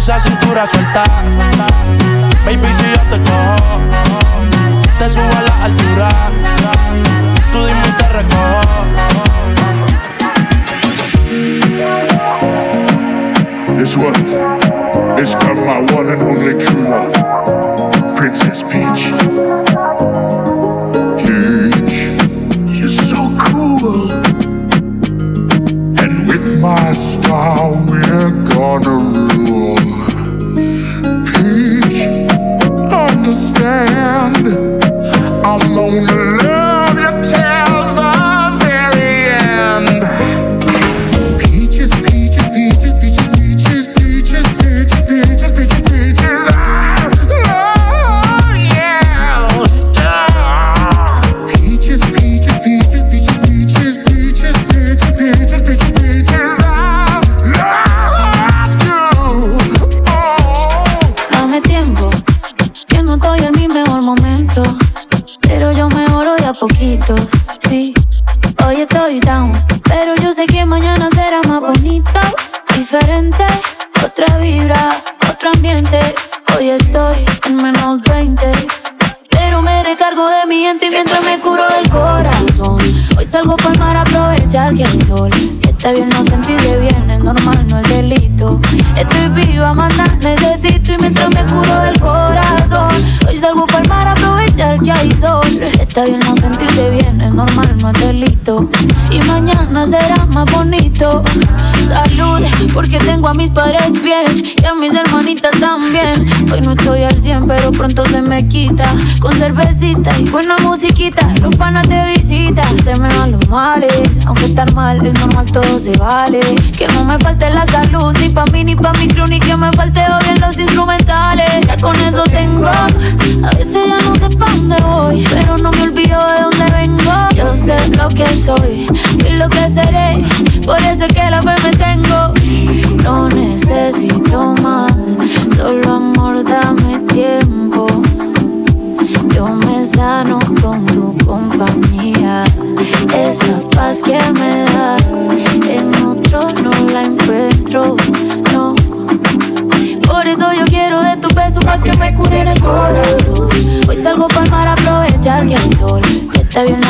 esa cintura suelta. Baby, si yo te cojo, te subo a la altura. Tú dime y te recojo. This one is from my one and only true love, Princess Peach. Peach, Está bien no sentirse bien, normal, no es delito. Y mañana será más bonito. Salud, porque tengo a mis padres bien y a mis hermanitas también. Hoy no estoy al 100, pero pronto se me quita. Con cervecita y buena musiquita, los panas de visita. Se me van los males, aunque estar mal es normal, todo se vale. Que no me falte la salud, ni pa' mí, ni pa' mi crew, ni que me falte odio en los instrumentales. Ya con eso tengo, a veces ya no sé pa' dónde voy, pero no me olvido de dónde vengo. Yo sé lo que soy y lo que seré, por eso es que la fe me tengo. No necesito más, solo amor, dame tiempo. Yo me sano con tu compañía. Esa paz que me das, en otro no la encuentro, no. Por eso yo quiero de tu beso para que me cure el corazón. Hoy salgo para mar aprovechar que hay sol. Está bien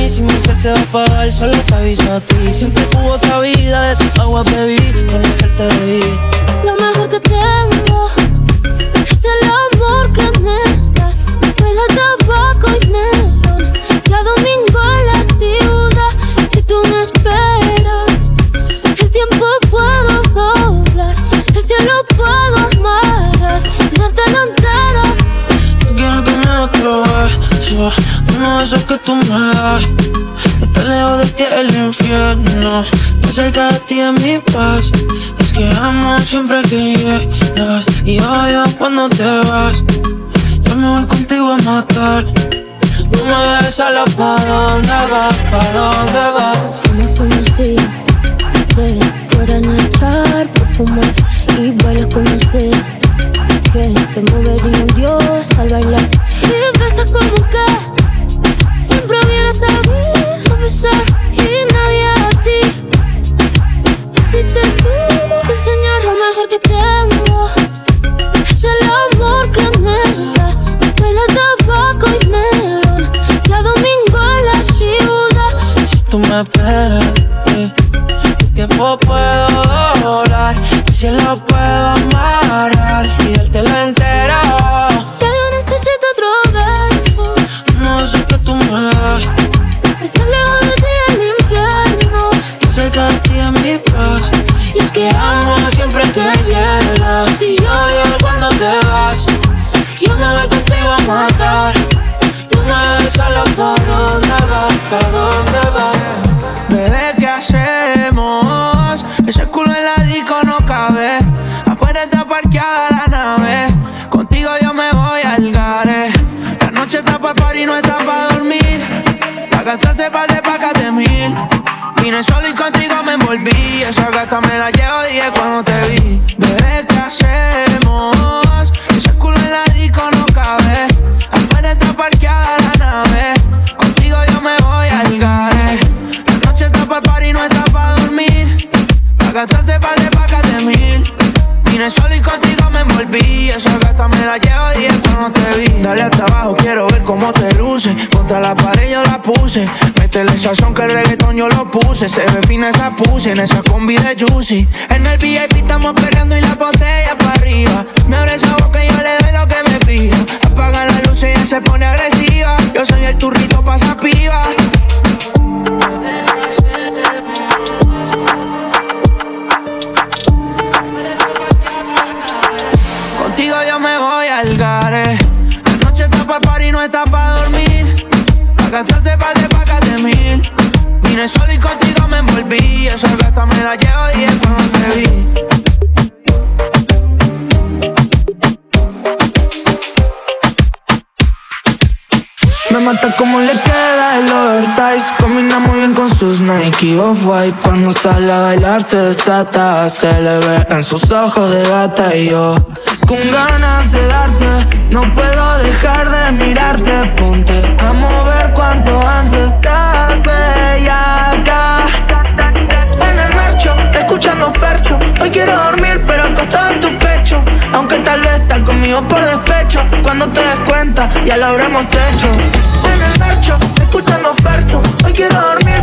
mí. Si mi ser se va a apagar, solo te aviso a ti. Siempre tuvo otra vida, de tu agua bebí, conocerte debí. Lo mejor que tengo es el amor que me das. Huele a tabaco y melón. Ya domingo en la ciudad. Si tú me esperas, el tiempo puedo doblar. El cielo puedo amarrar y darte la entera. Yo quiero que me des uno de esos que tú me das. Estar lejos de ti el infierno, estar cerca de ti es mi paz. Es que amo siempre que llegas y odio cuando te vas. Yo me voy contigo a matar. No me dejes solo pa' dónde vas, pa' dónde vas. Como si te fueran a echar por fumar y bailas como si que se movería un dios al bailar Contra la pared yo la puse. Métele sazón que el reggaetón yo lo puse. Se ve fina esa puse en esa combi de Juicy. En el VIP estamos peleando y la botella para arriba. Me abre esa boca y yo le doy lo que me pida. Apaga la luz y ella se pone agresiva. Yo soy el turrito pa' esa piba. Contigo yo me voy al gare. Pa' gastarse pa' de pacas de mil. Vine solo y contigo me envolví. Esa gata me la llevo 10 cuando te vi. Mata como le queda el oversize. Combina muy bien con sus Nike Off-White. Cuando sale a bailar se desata Se le ve en sus ojos de gata. Y yo con ganas de darte No puedo dejar de mirarte. Ponte a mover cuanto antes Estás bella acá. En el marcho, escuchando Fercho. Hoy quiero dormir pero acostado en tu Aunque tal vez estar conmigo por despecho. Cuando te des cuenta ya lo habremos hecho. En el marcho, escuchando Fercho Hoy quiero dormir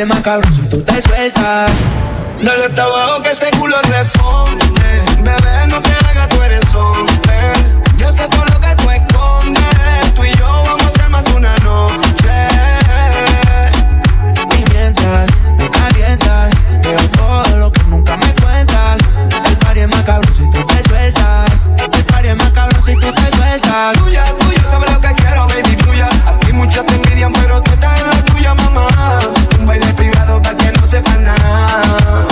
es más cabrón si tú te sueltas. Dale hasta abajo que ese culo responde. Bebé, no te hagas, tú eres hombre. Yo sé todo lo que tú escondes. Tú y yo vamos a de una noche. Y mientras me calientas, veo todo lo que nunca me cuentas. El party es más cabrón si tú te sueltas. El party es más cabrón si tú te sueltas. Tuya, tuya, sabes lo que quiero, baby, fluya. A ti muchas te envidian, pero tú estás en la tuya, mamá. Un baile privado para que no sepa nada.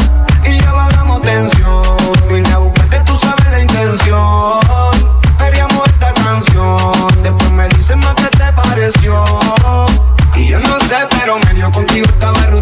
Y ya bajamos tensión. Vine a buscarte, tú sabes la intención. Queríamos esta canción. Después me dicen más que te pareció. Y yo no sé, pero medio contigo estaba ruteando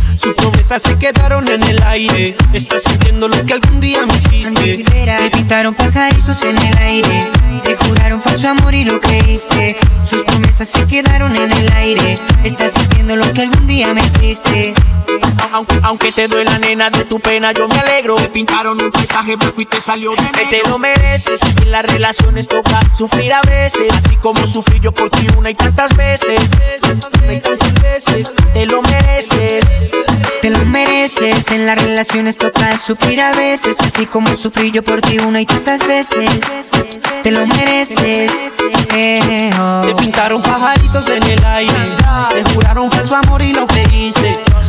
Sus promesas se quedaron en el aire. Estás sintiendo lo que algún día me hiciste. Te pintaron pajaritos en el aire. Te juraron falso amor y lo creíste. Sus promesas se quedaron en el aire. Estás sintiendo lo que algún día me hiciste. Aunque, aunque te duela nena de tu pena yo me alegro Te pintaron un paisaje blanco y te salió de negro Te lo mereces, en las relaciones toca sufrir a veces Así como sufrí yo por ti una y tantas veces Una y tantas veces Te lo mereces Te lo mereces, en las relaciones toca sufrir a veces, así como sufrí yo por ti una y tantas veces. Te lo mereces. eh, oh. Te pintaron pajaritos en el aire. Te juraron falso amor y lo creíste.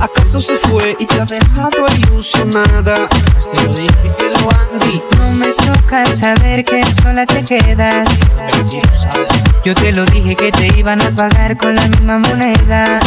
¿Acaso se fue y te ha dejado ilusionada? Díselo Andy. No me toca saber que sola te quedas. Yo te lo dije que te iban a pagar con la misma moneda.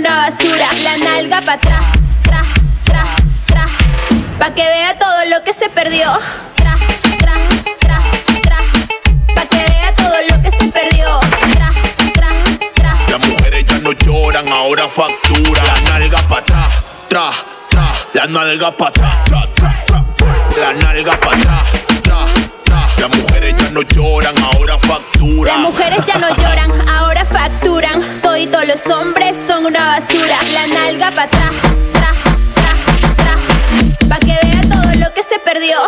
Una basura. La nalga para atrás, tra, tra, tra. Pa' que vea todo lo que se perdió. Tra, tra, tra, tra. Pa' que vea todo lo que se perdió. Tra, tra, tra. Las mujeres ya no lloran, ahora facturan. La nalga para atrás, tra, tra. La nalga para atrás, tra, tra, tra. La nalga para atrás. Las mujeres ya no lloran, ahora facturan. Las mujeres ya no lloran, ahora facturan. Todos los hombres son una basura. La nalga para atrás, tra, tra, tra. Pa' que vea todo lo que se perdió.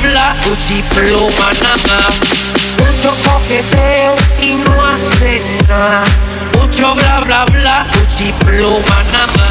Bla bla bla, Gucci pluma nada. Mucho coqueteo y no hace nada. Mucho bla bla bla, Gucci pluma nada.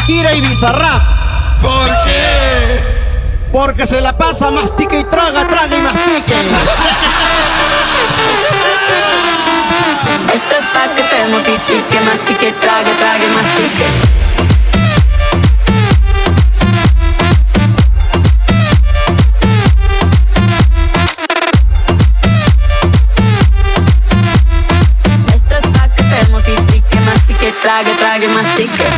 Shakira y Bizarrap. ¿Por qué? Porque se la pasa mastica y traga, traga y mastique. Esto es pa' que te mortifique, mastique, trague, trague, mastique. Esto es pa' que te mortifique, mastique, trague, trague, mastique.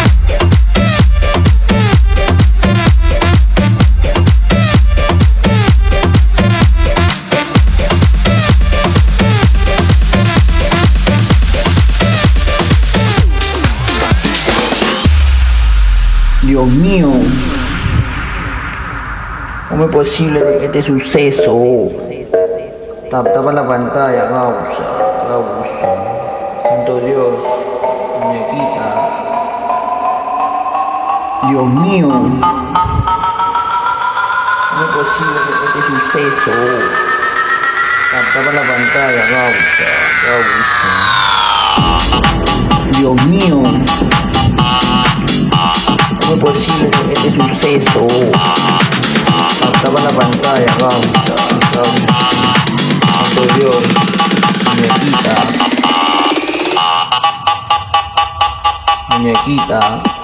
Posible de este suceso? Tap, tapa la pantalla. Causa. Gaucho. Santo Dios, muñequita. Dios mío. ¿Cómo es posible que este suceso? Tapa la pantalla, Gaucho, Gaucho. Dios mío. ¿Cómo es posible que este suceso? Tapa la pantalla, Gaucho, Gaucho. Santo Dios, muñequita. Muñequita.